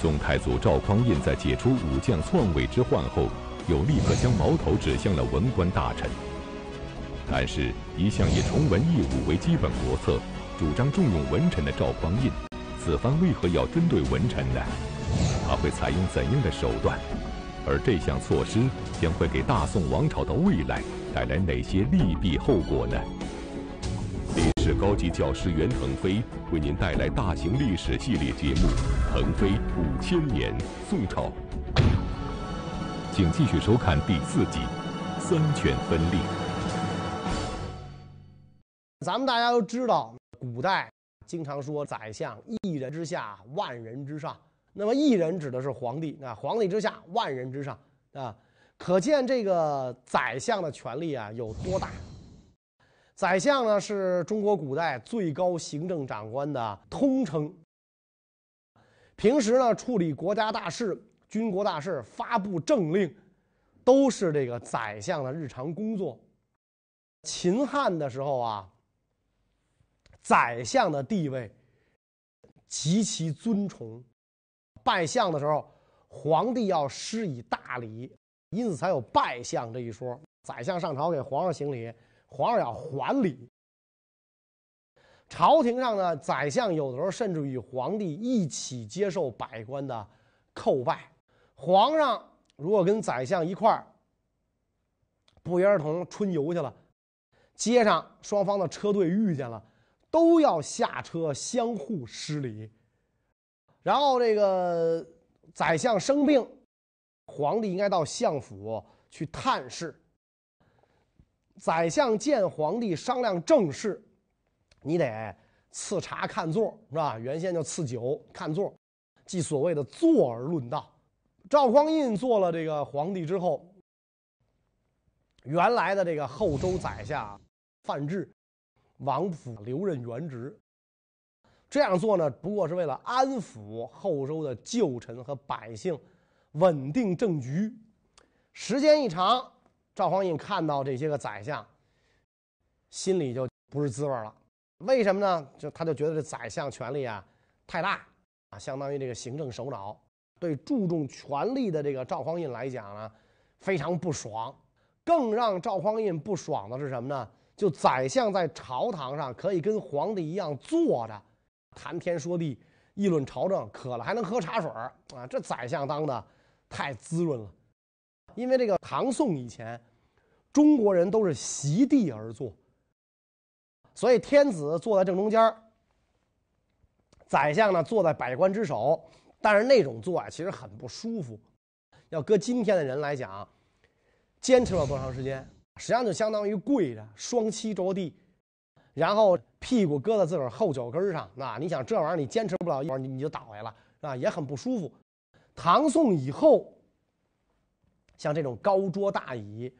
宋太祖赵匡胤在解除武将篡位之患后，又立刻将矛头指向了文官大臣。但是，一向以崇文抑武为基本国策，主张重用文臣的赵匡胤，此番为何要针对文臣呢？他会采用怎样的手段？而这项措施将会给大宋王朝的未来带来哪些利弊后果呢？高级教师袁腾飞为您带来大型历史系列节目《腾飞五千年宋朝》，请继续收看第四集《三权分立》。咱们大家都知道，古代经常说“宰相一人之下，万人之上”。那么一人指的是皇帝啊，皇帝之下，万人之上啊，可见这个宰相的权力啊有多大。宰相呢是中国古代最高行政长官的通称。平时呢处理国家大事、军国大事、发布政令，都是这个宰相的日常工作。秦汉的时候啊，宰相的地位极其尊崇。拜相的时候，皇帝要施以大礼，因此才有拜相这一说。宰相上朝给皇上行礼，皇上要还礼。朝廷上呢，宰相有的时候甚至与皇帝一起接受百官的叩拜。皇上如果跟宰相一块儿不约而同春游去了，街上双方的车队遇见了，都要下车相互施礼。然后这个宰相生病，皇帝应该到相府去探视。宰相见皇帝商量政事，你得赐茶看座是吧？原先就赐酒看座，即所谓的坐而论道。赵匡胤做了这个皇帝之后，原来的这个后周宰相范质，王府留任原职。这样做呢，不过是为了安抚后周的旧臣和百姓，稳定政局。时间一长，赵匡胤看到这些个宰相，心里就不是滋味了。为什么呢？就他就觉得这宰相权力啊太大啊，相当于这个行政首脑，对注重权力的这个赵匡胤来讲呢，非常不爽。更让赵匡胤不爽的是什么呢？就宰相在朝堂上可以跟皇帝一样坐着。谈天说地，议论朝政，渴了还能喝茶水啊！这宰相当的太滋润了。因为这个唐宋以前，中国人都是席地而坐，所以天子坐在正中间宰相呢坐在百官之首。但是那种坐啊，其实很不舒服。要搁今天的人来讲，坚持了多长时间？实际上就相当于跪着，双膝着地。然后屁股搁在自个儿后脚跟上，那你想这玩意儿你坚持不了一会儿，你你就倒下了，啊，也很不舒服。唐宋以后，像这种高桌大椅，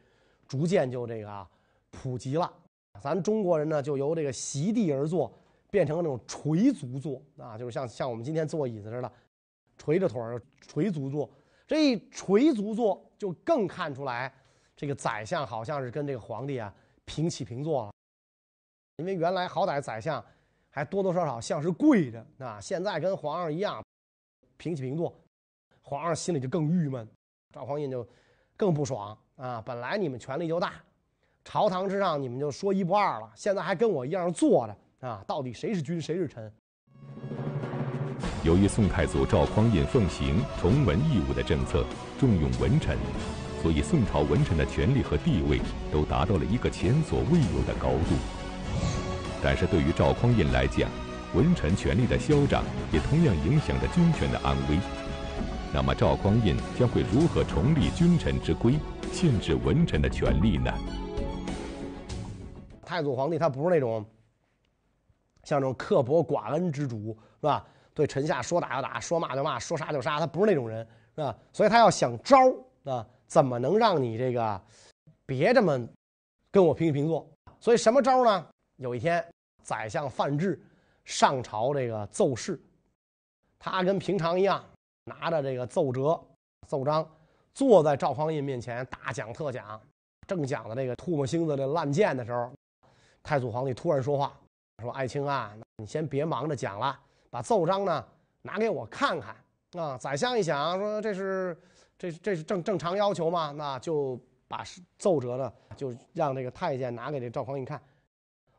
逐渐就这个普及了。咱中国人呢，就由这个席地而坐，变成了那种垂足坐，啊，就是像像我们今天坐椅子似的，垂着腿儿垂足坐。这一垂足坐，就更看出来，这个宰相好像是跟这个皇帝啊平起平坐了。因为原来好歹宰相还多多少少像是跪着啊，现在跟皇上一样平起平坐，皇上心里就更郁闷，赵匡胤就更不爽啊！本来你们权力就大，朝堂之上你们就说一不二了，现在还跟我一样坐着啊！到底谁是君谁是臣？由于宋太祖赵匡胤奉行崇文抑武的政策，重用文臣，所以宋朝文臣的权力和地位都达到了一个前所未有的高度。但是对于赵匡胤来讲，文臣权力的嚣张也同样影响着军权的安危。那么赵匡胤将会如何重立君臣之规，限制文臣的权利呢？太祖皇帝他不是那种像这种刻薄寡恩之主，是吧？对臣下说打就打，说骂就骂，说杀就杀，他不是那种人，是吧？所以他要想招啊，怎么能让你这个别这么跟我平起平坐？所以什么招呢？有一天，宰相范质上朝这个奏事，他跟平常一样，拿着这个奏折、奏章，坐在赵匡胤面前大讲特讲。正讲的这个唾沫星子的烂剑的时候，太祖皇帝突然说话，说：“爱卿啊，你先别忙着讲了，把奏章呢拿给我看看啊，宰相一想说这是这这是正正常要求嘛，那就把奏折呢就让这个太监拿给这赵匡胤看。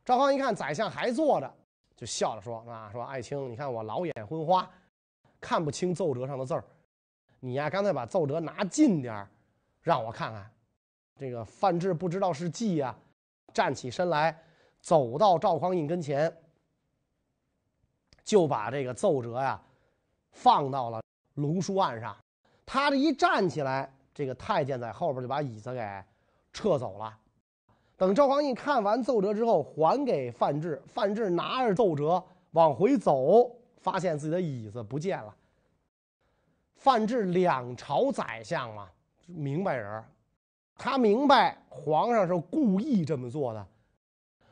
赵匡胤一看宰相还坐着，就笑着说啊说爱卿，你看我老眼昏花，看不清奏折上的字儿，你呀刚才把奏折拿近点儿，让我看看。这个范质不知道是计呀，站起身来，走到赵匡胤跟前，就把这个奏折呀放到了。龙书案上，他这一站起来，这个太监在后边就把椅子给撤走了。等赵匡胤看完奏折之后，还给范质，范质拿着奏折往回走，发现自己的椅子不见了。范质两朝宰相嘛，明白人，他明白皇上是故意这么做的。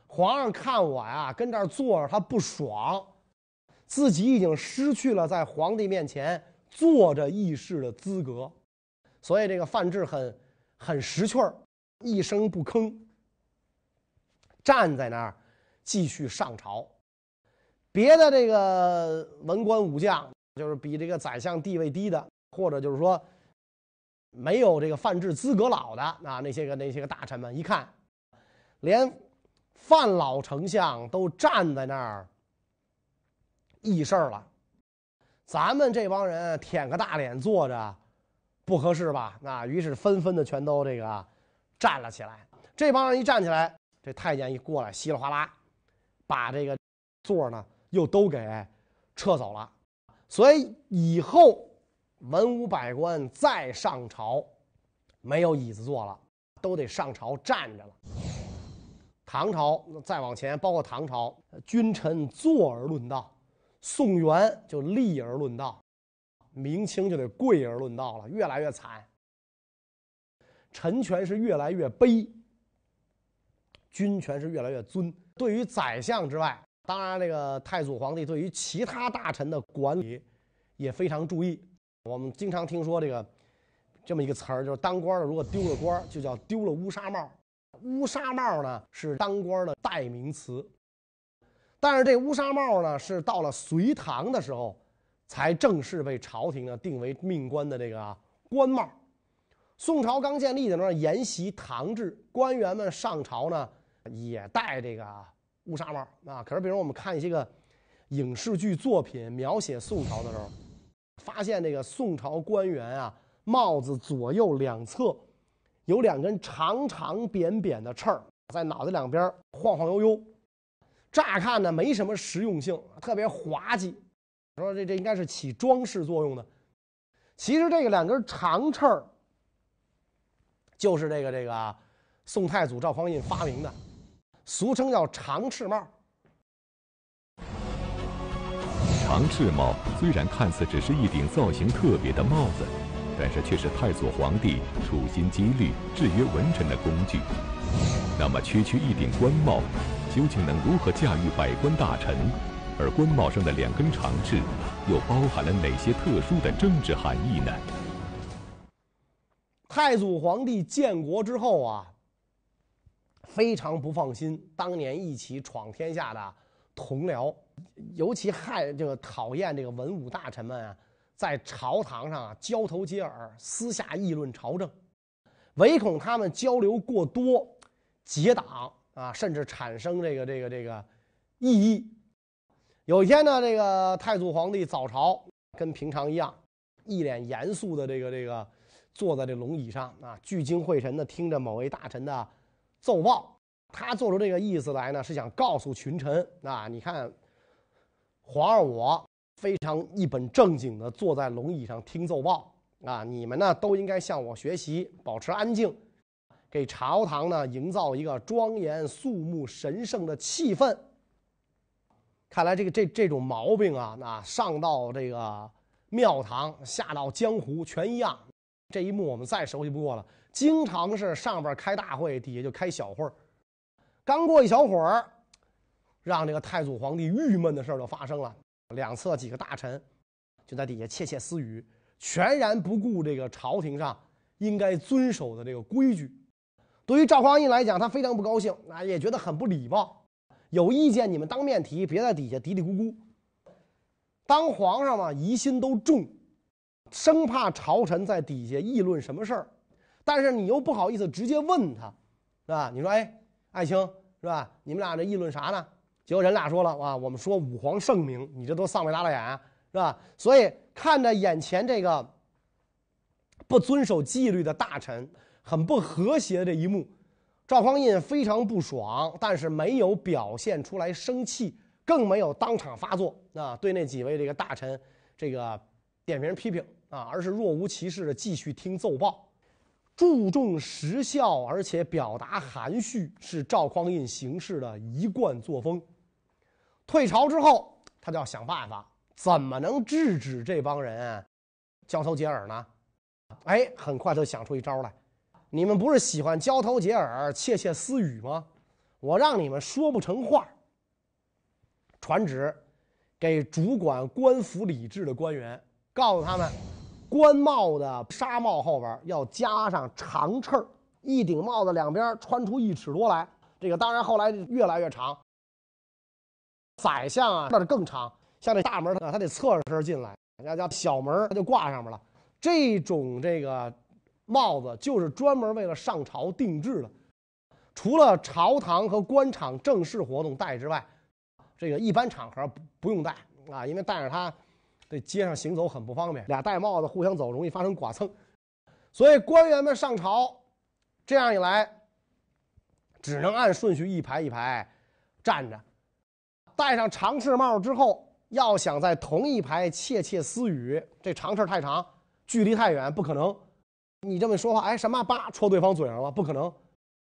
皇上看我呀，跟这儿坐着，他不爽，自己已经失去了在皇帝面前。坐着议事的资格，所以这个范质很很识趣儿，一声不吭，站在那儿继续上朝。别的这个文官武将，就是比这个宰相地位低的，或者就是说没有这个范质资格老的啊，那些个那些个大臣们一看，连范老丞相都站在那儿议事了。咱们这帮人舔个大脸坐着，不合适吧？那于是纷纷的全都这个站了起来。这帮人一站起来，这太监一过来，稀里哗啦，把这个座呢又都给撤走了。所以以后文武百官再上朝，没有椅子坐了，都得上朝站着了。唐朝再往前，包括唐朝，君臣坐而论道。宋元就立而论道，明清就得跪而论道了，越来越惨。臣权是越来越卑，君权是越来越尊。对于宰相之外，当然这个太祖皇帝对于其他大臣的管理也非常注意。我们经常听说这个这么一个词儿，就是当官的如果丢了官，就叫丢了乌纱帽。乌纱帽呢是当官的代名词。但是这乌纱帽呢，是到了隋唐的时候，才正式被朝廷呢定为命官的这个官帽。宋朝刚建立的时候，沿袭唐制，官员们上朝呢也戴这个乌纱帽啊。可是，比如我们看一些个影视剧作品描写宋朝的时候，发现这个宋朝官员啊，帽子左右两侧有两根长长扁扁的翅儿，在脑袋两边晃晃悠悠。乍看呢没什么实用性，特别滑稽，说这这应该是起装饰作用的。其实这个两根长翅儿，就是这个这个宋太祖赵匡胤发明的，俗称叫长翅帽。长翅帽虽然看似只是一顶造型特别的帽子，但是却是太祖皇帝处心积虑制约文臣的工具。那么，区区一顶官帽。究竟能如何驾驭百官大臣？而官帽上的两根长翅，又包含了哪些特殊的政治含义呢？太祖皇帝建国之后啊，非常不放心当年一起闯天下的同僚，尤其害这个讨厌这个文武大臣们啊，在朝堂上啊交头接耳，私下议论朝政，唯恐他们交流过多，结党。啊，甚至产生这个这个这个异议。有一天呢，这个太祖皇帝早朝，跟平常一样，一脸严肃的这个这个坐在这龙椅上啊，聚精会神的听着某位大臣的奏报。他做出这个意思来呢，是想告诉群臣啊，你看，皇上我非常一本正经的坐在龙椅上听奏报啊，你们呢都应该向我学习，保持安静。给朝堂呢营造一个庄严肃穆、神圣的气氛。看来这个这这种毛病啊，那上到这个庙堂，下到江湖全一样。这一幕我们再熟悉不过了。经常是上边开大会，底下就开小会儿。刚过一小会儿，让这个太祖皇帝郁闷的事儿就发生了。两侧几个大臣就在底下窃窃私语，全然不顾这个朝廷上应该遵守的这个规矩。对于赵匡胤来讲，他非常不高兴，啊，也觉得很不礼貌。有意见你们当面提，别在底下嘀嘀咕咕。当皇上嘛，疑心都重，生怕朝臣在底下议论什么事儿，但是你又不好意思直接问他，是吧？你说，哎，爱卿，是吧？你们俩这议论啥呢？结果人俩说了，哇，我们说武皇圣明，你这都丧眉打了眼，是吧？所以看着眼前这个不遵守纪律的大臣，很不和谐的一幕，赵匡胤非常不爽，但是没有表现出来生气，更没有当场发作啊，对那几位这个大臣这个点名批评啊，而是若无其事的继续听奏报。注重实效，而且表达含蓄，是赵匡胤行事的一贯作风。退朝之后，他就要想办法，怎么能制止这帮人交头接耳呢？哎，很快就想出一招来。你们不是喜欢交头接耳、窃窃私语吗？我让你们说不成话。传旨给主管官府礼制的官员，告诉他们。官帽的纱帽后边要加上长翅儿，一顶帽子两边穿出一尺多来。这个当然后来越来越长。宰相啊，那是更长，像这大门，他得侧着身进来；要叫小门，他就挂上面了。这种这个帽子就是专门为了上朝定制的，除了朝堂和官场正式活动戴之外，这个一般场合不不用戴啊，因为戴着它。这街上行走很不方便，俩戴帽子互相走容易发生剐蹭，所以官员们上朝，这样一来，只能按顺序一排一排站着。戴上长翅帽之后，要想在同一排窃窃私语，这长翅太长，距离太远，不可能。你这么说话，哎，什么叭戳对方嘴上了，不可能。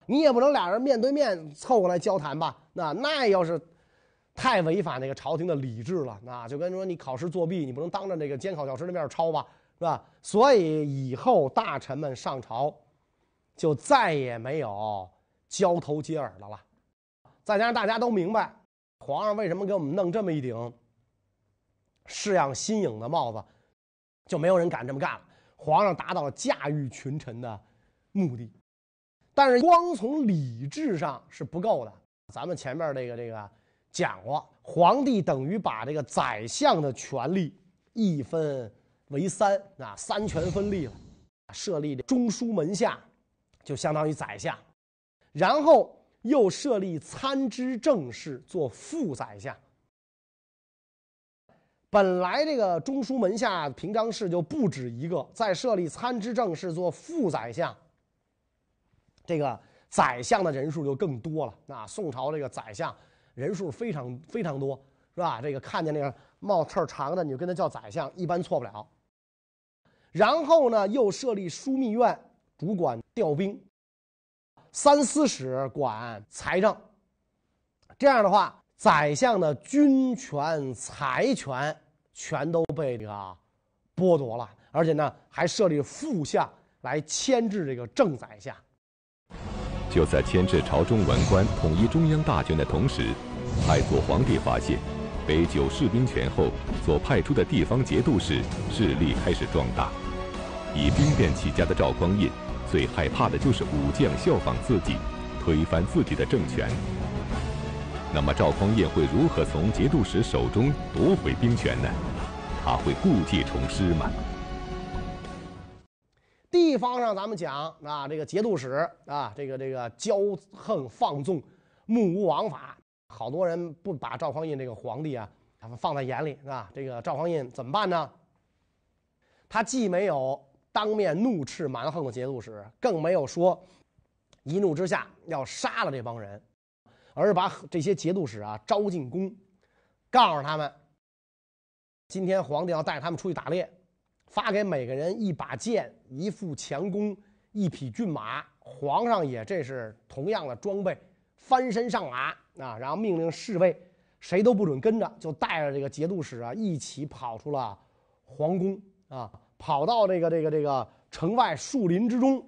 你也不能俩人面对面凑过来交谈吧？那那要是。太违反那个朝廷的礼制了，那就跟说你考试作弊，你不能当着那个监考教师的面抄吧，是吧？所以以后大臣们上朝，就再也没有交头接耳的了。再加上大家都明白，皇上为什么给我们弄这么一顶式样新颖的帽子，就没有人敢这么干了。皇上达到了驾驭群臣的目的，但是光从礼制上是不够的。咱们前面这个这个。讲过，皇帝等于把这个宰相的权力一分为三啊，三权分立了。设立中书门下，就相当于宰相，然后又设立参知政事做副宰相。本来这个中书门下平章事就不止一个，再设立参知政事做副宰相，这个宰相的人数就更多了。那宋朝这个宰相。人数非常非常多，是吧？这个看见那个帽刺长的，你就跟他叫宰相，一般错不了。然后呢，又设立枢密院，主管调兵；三司使管财政。这样的话，宰相的军权、财权全都被这个剥夺了，而且呢，还设立副相来牵制这个正宰相。就在牵制朝中文官、统一中央大权的同时，太祖皇帝发现，北九士兵权后所派出的地方节度使势力开始壮大。以兵变起家的赵匡胤，最害怕的就是武将效仿自己，推翻自己的政权。那么赵匡胤会如何从节度使手中夺回兵权呢？他会故技重施吗？方上，咱们讲啊，这个节度使啊，这个这个骄横放纵，目无王法，好多人不把赵匡胤这个皇帝啊他们放在眼里，是吧？这个赵匡胤怎么办呢？他既没有当面怒斥蛮横的节度使，更没有说一怒之下要杀了这帮人，而是把这些节度使啊招进宫，告诉他们，今天皇帝要带他们出去打猎。发给每个人一把剑、一副强弓、一匹骏马，皇上也这是同样的装备，翻身上马啊，然后命令侍卫，谁都不准跟着，就带着这个节度使啊一起跑出了皇宫啊，跑到这个这个这个城外树林之中。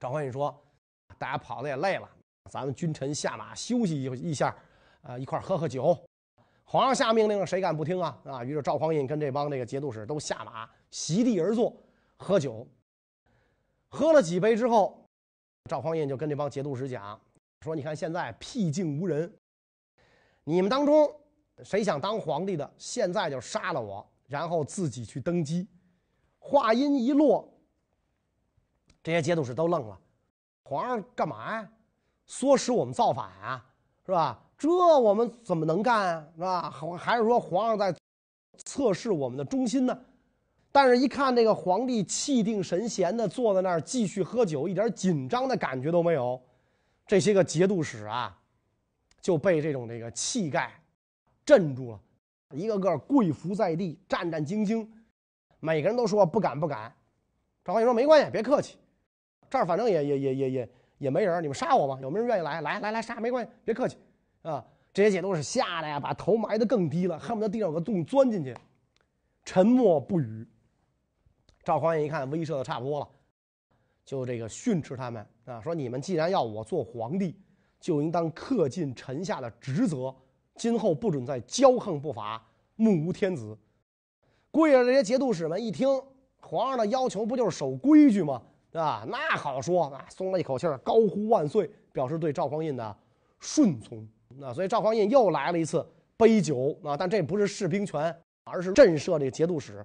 赵匡胤说：“大家跑的也累了，咱们君臣下马休息一一下，啊，一块喝喝酒。”皇上下命令，谁敢不听啊？啊！于是赵匡胤跟这帮这个节度使都下马，席地而坐，喝酒。喝了几杯之后，赵匡胤就跟这帮节度使讲说：“你看现在僻静无人，你们当中谁想当皇帝的，现在就杀了我，然后自己去登基，话音一落，这些节度使都愣了。皇上干嘛呀？唆使我们造反啊，是吧？这我们怎么能干啊，是吧？还是说皇上在测试我们的忠心呢？但是，一看这个皇帝气定神闲的坐在那儿继续喝酒，一点紧张的感觉都没有，这些个节度使啊，就被这种这个气概镇住了，一个个跪伏在地，战战兢兢，每个人都说不敢不敢。赵匡胤说没关系，别客气，这儿反正也也也也也也没人，你们杀我吗？有没有人愿意来？来来来杀，没关系，别客气啊！这些节度使吓得呀，把头埋得更低了，恨不得地上有个洞钻进去，沉默不语。赵匡胤一看威慑的差不多了，就这个训斥他们啊，说你们既然要我做皇帝，就应当恪尽臣下的职责，今后不准再骄横不法，目无天子。跪着这些节度使们一听皇上的要求，不就是守规矩吗？对吧？那好说，啊，松了一口气儿，高呼万岁，表示对赵匡胤的顺从。那所以赵匡胤又来了一次杯酒啊，但这不是试兵权，而是震慑这个节度使。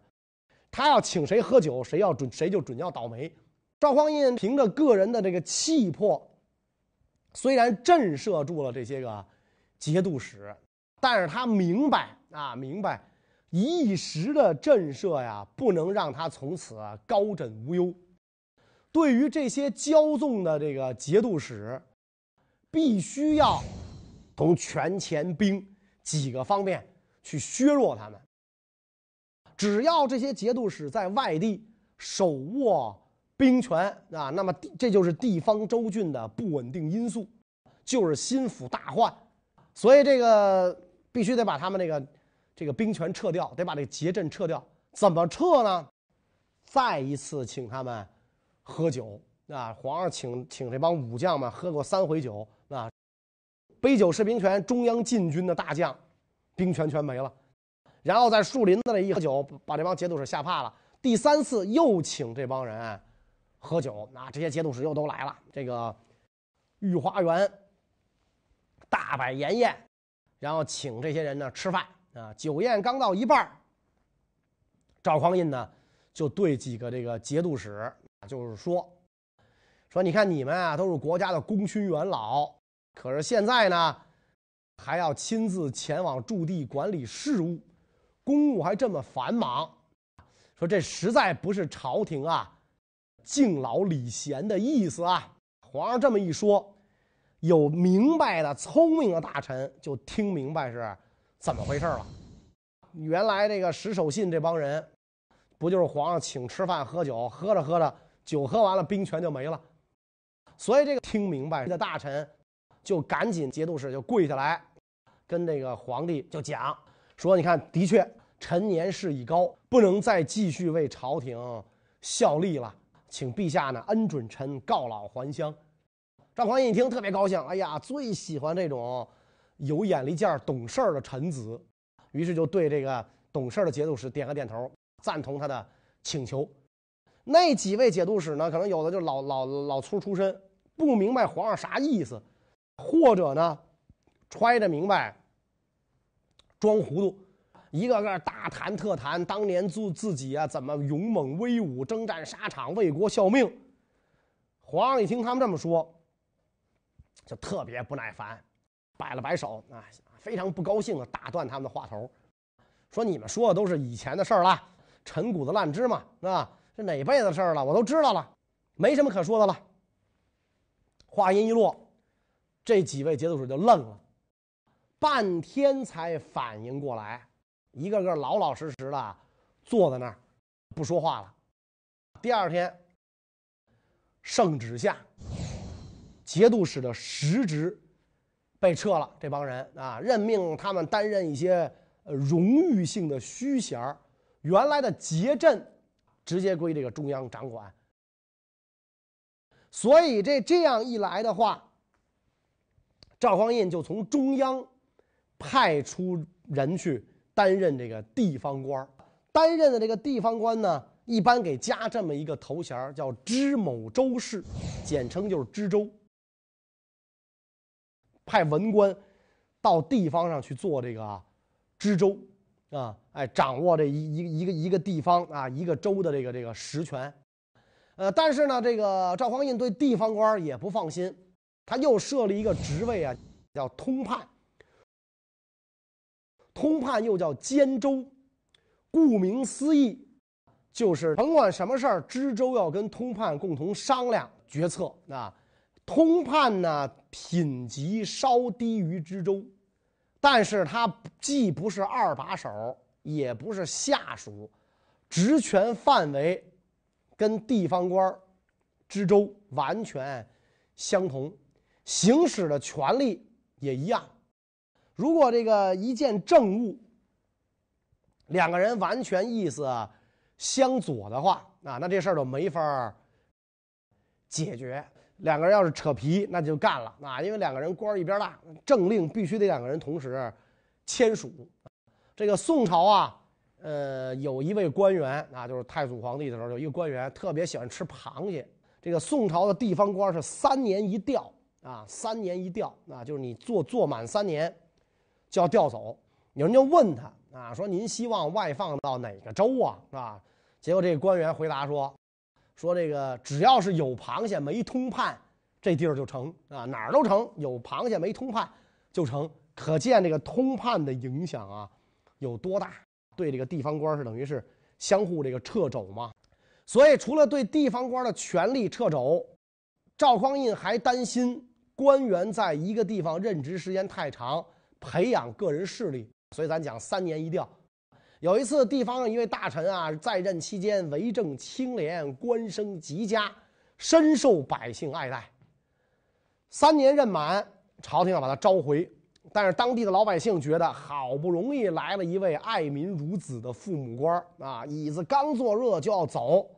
他要请谁喝酒，谁要准谁就准要倒霉。赵匡胤凭着个人的这个气魄，虽然震慑住了这些个节度使，但是他明白啊，明白一时的震慑呀，不能让他从此高枕无忧。对于这些骄纵的这个节度使，必须要从权钱兵几个方面去削弱他们。只要这些节度使在外地手握兵权啊，那么这就是地方州郡的不稳定因素，就是心腹大患。所以这个必须得把他们这个这个兵权撤掉，得把这个节镇撤掉。怎么撤呢？再一次请他们喝酒啊！皇上请请这帮武将们喝过三回酒啊，杯酒释兵权，中央禁军的大将兵权全没了。然后在树林子里一喝酒，把这帮节度使吓怕了。第三次又请这帮人喝酒，那这些节度使又都来了。这个御花园大摆筵宴，然后请这些人呢吃饭啊。酒宴刚到一半赵匡胤呢就对几个这个节度使就是说说，你看你们啊都是国家的功勋元老，可是现在呢还要亲自前往驻地管理事务。公务还这么繁忙，说这实在不是朝廷啊敬老礼贤的意思啊。皇上这么一说，有明白的、聪明的大臣就听明白是怎么回事了。原来这个石守信这帮人，不就是皇上请吃饭喝酒，喝着喝着酒喝完了，兵权就没了。所以这个听明白的大臣，就赶紧节度使就跪下来，跟这个皇帝就讲。说，你看，的确，臣年事已高，不能再继续为朝廷效力了，请陛下呢恩准臣告老还乡。赵匡胤一听特别高兴，哎呀，最喜欢这种有眼力见儿、懂事儿的臣子，于是就对这个懂事儿的节度使点个点头，赞同他的请求。那几位节度使呢，可能有的就老老老粗出身，不明白皇上啥意思，或者呢，揣着明白。装糊涂，一个个大谈特谈当年自自己啊怎么勇猛威武，征战沙场，为国效命。皇上一听他们这么说，就特别不耐烦，摆了摆手啊，非常不高兴的打断他们的话头，说：“你们说的都是以前的事儿了，陈谷子烂芝麻啊，这哪辈子事儿了？我都知道了，没什么可说的了。”话音一落，这几位节度使就愣了。半天才反应过来，一个个老老实实的坐在那儿，不说话了。第二天，圣旨下，节度使的实职被撤了，这帮人啊，任命他们担任一些荣誉性的虚衔儿，原来的节镇直接归这个中央掌管。所以这这样一来的话，赵匡胤就从中央。派出人去担任这个地方官担任的这个地方官呢，一般给加这么一个头衔叫知某州事，简称就是知州。派文官到地方上去做这个知州，啊，哎，掌握这一一一个一个地方啊，一个州的这个这个实权。呃，但是呢，这个赵匡胤对地方官也不放心，他又设立一个职位啊，叫通判。通判又叫监州，顾名思义，就是甭管什么事儿，知州要跟通判共同商量决策啊。通判呢，品级稍低于知州。但是他既不是二把手，也不是下属，职权范围跟地方官知州完全相同，行使的权利也一样。如果这个一件政务，两个人完全意思相左的话，啊，那这事儿就没法解决。两个人要是扯皮，那就干了啊！因为两个人官一边大，政令必须得两个人同时签署。这个宋朝啊，呃，有一位官员啊，就是太祖皇帝的时候，有一个官员特别喜欢吃螃蟹。这个宋朝的地方官是三年一调啊，三年一调啊，就是你做做满三年就要调走。有人就问他啊，说您希望外放到哪个州啊？啊，结果这个官员回答说。说这个只要是有螃蟹没通判，这地儿就成啊，哪儿都成。有螃蟹没通判就成，可见这个通判的影响啊有多大？对这个地方官是等于是相互这个掣肘嘛。所以除了对地方官的权力掣肘，赵匡胤还担心官员在一个地方任职时间太长，培养个人势力。所以咱讲三年一调。有一次，地方上一位大臣啊，在任期间为政清廉，官升极佳，深受百姓爱戴。三年任满，朝廷要把他召回，但是当地的老百姓觉得好不容易来了一位爱民如子的父母官啊，椅子刚坐热就要走，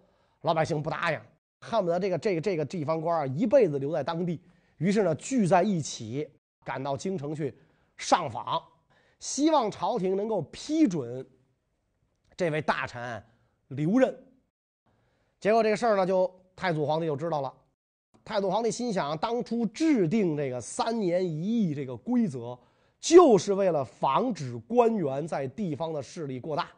老百姓不答应，恨不得这个这个这个地方官啊一辈子留在当地。于是呢，聚在一起，赶到京城去上访，希望朝廷能够批准。这位大臣留任，结果这个事儿呢，就太祖皇帝就知道了。太祖皇帝心想，当初制定这个三年一役这个规则，就是为了防止官员在地方的势力过大，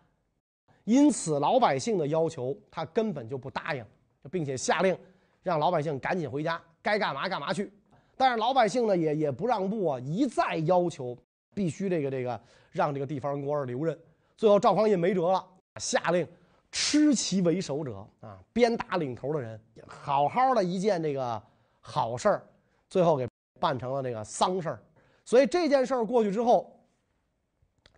因此老百姓的要求他根本就不答应，并且下令让老百姓赶紧回家，该干嘛干嘛去。但是老百姓呢，也也不让步啊，一再要求必须这个这个让这个地方官留任。最后赵匡胤没辙了。下令，吃其为首者啊，鞭打领头的人，好好的一件这个好事儿，最后给办成了这个丧事儿。所以这件事儿过去之后，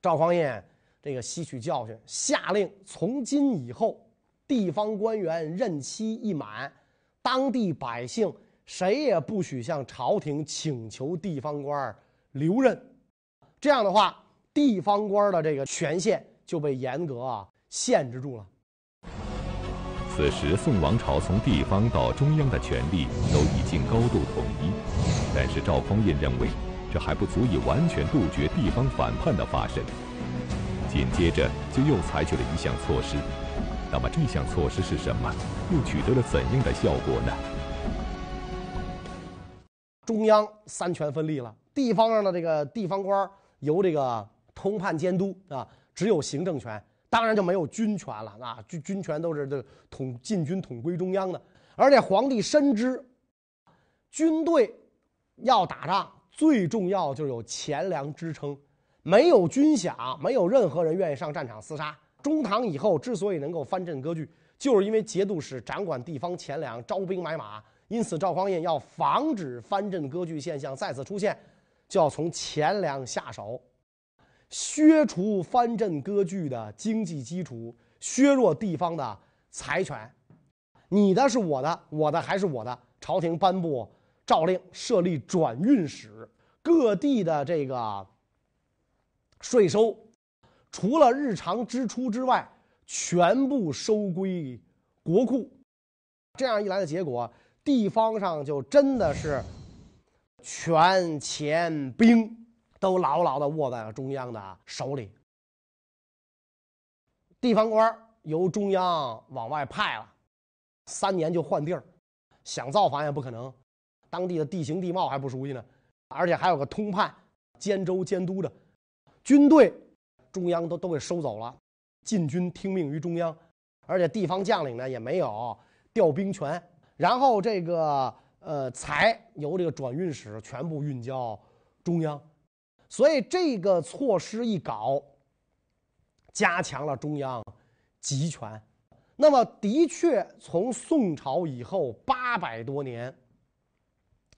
赵匡胤这个吸取教训，下令从今以后，地方官员任期一满，当地百姓谁也不许向朝廷请求地方官留任。这样的话，地方官的这个权限就被严格啊。限制住了。此时，宋王朝从地方到中央的权力都已经高度统一，但是赵匡胤认为，这还不足以完全杜绝地方反叛的发生。紧接着，就又采取了一项措施。那么，这项措施是什么？又取得了怎样的效果呢？中央三权分立了，地方上的这个地方官由这个通判监督啊，只有行政权。当然就没有军权了啊！军军权都是这统禁军统归中央的，而且皇帝深知，军队要打仗，最重要就是有钱粮支撑，没有军饷，没有任何人愿意上战场厮杀。中唐以后之所以能够藩镇割据，就是因为节度使掌管地方钱粮，招兵买马。因此，赵匡胤要防止藩镇割据现象再次出现，就要从钱粮下手。削除藩镇割据的经济基础，削弱地方的财权，你的是我的，我的还是我的。朝廷颁布诏令，设立转运使，各地的这个税收，除了日常支出之外，全部收归国库。这样一来的结果，地方上就真的是权钱兵。都牢牢地握在了中央的手里，地方官由中央往外派了，三年就换地儿，想造反也不可能，当地的地形地貌还不熟悉呢，而且还有个通判、监州监督的，军队中央都都给收走了，禁军听命于中央，而且地方将领呢也没有调兵权，然后这个呃财由这个转运使全部运交中央，所以这个措施一搞，加强了中央集权。那么的确，从宋朝以后八百多年，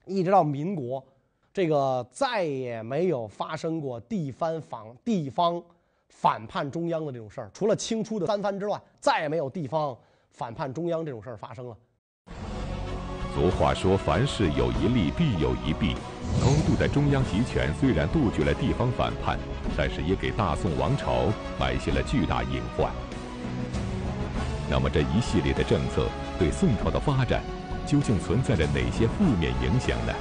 一直到民国。这个再也没有发生过地方反地方反叛中央的这种事儿，除了清初的三藩之乱，再也没有地方反叛中央这种事儿发生了。俗话说：“凡事有一利，必有一弊。”高度的中央集权虽然杜绝了地方反叛，但是也给大宋王朝埋下了巨大隐患。那么这一系列的政策对宋朝的发展究竟存在着哪些负面影响呢？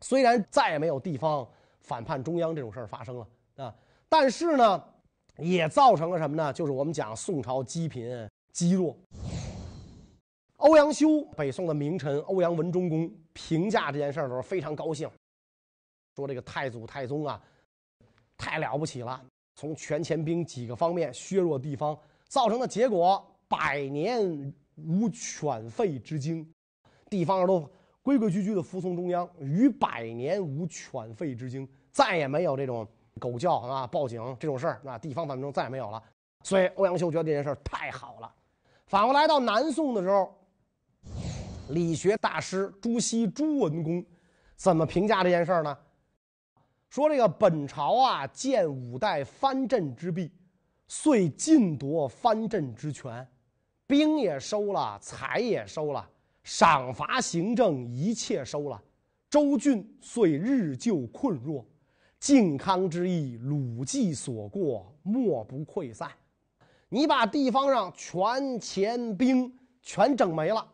虽然再也没有地方反叛中央这种事儿发生了啊，但是呢，也造成了什么呢？就是我们讲宋朝积贫积弱。欧阳修，北宋的名臣欧阳文忠公评价这件事的时候非常高兴，说这个太祖太宗啊，太了不起了，从权钱兵几个方面削弱地方，造成的结果百年无犬吠之惊，地方上都。规规矩矩的服从中央，逾百年无犬吠之惊，再也没有这种狗叫啊、报警这种事儿啊，地方反正再也没有了。所以欧阳修觉得这件事太好了。反过来到南宋的时候，理学大师朱熹朱文公怎么评价这件事儿呢？说这个本朝啊，建五代藩镇之弊，遂尽夺藩镇之权，兵也收了，财也收了。赏罚行政一切收了，州郡遂日就困弱，靖康之役，鲁计所过，莫不溃散。你把地方上权钱兵全整没了，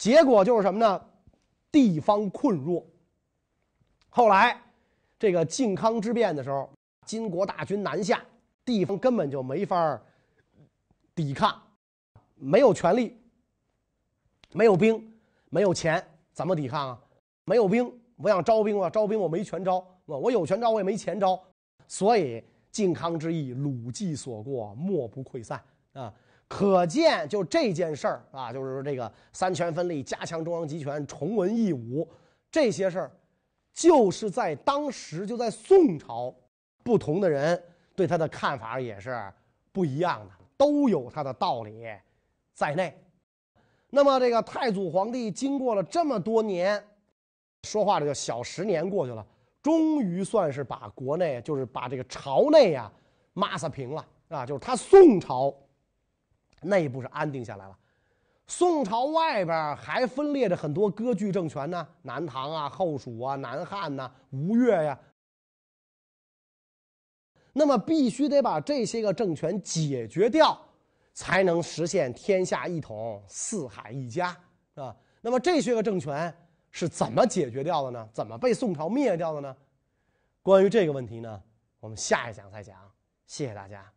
结果就是什么呢？地方困弱。后来这个靖康之变的时候，金国大军南下，地方根本就没法抵抗，没有权力。没有兵，没有钱，怎么抵抗啊？没有兵，我想招兵啊，招兵我没权招，我有权招我也没钱招，所以靖康之役，鲁计所过，莫不溃散啊！可见就这件事儿啊，就是说这个三权分立、加强中央集权、崇文抑武这些事儿，就是在当时就在宋朝，不同的人对他的看法也是不一样的，都有他的道理在内。那么，这个太祖皇帝经过了这么多年，说话这个小十年过去了，终于算是把国内，就是把这个朝内呀，抹撒平了啊！就是他宋朝内部是安定下来了，宋朝外边还分裂着很多割据政权呢，南唐啊、后蜀啊、南汉呐、吴越呀。那么，必须得把这些个政权解决掉。才能实现天下一统、四海一家，啊。那么这些个政权是怎么解决掉的呢？怎么被宋朝灭掉的呢？关于这个问题呢，我们下一讲再讲。谢谢大家。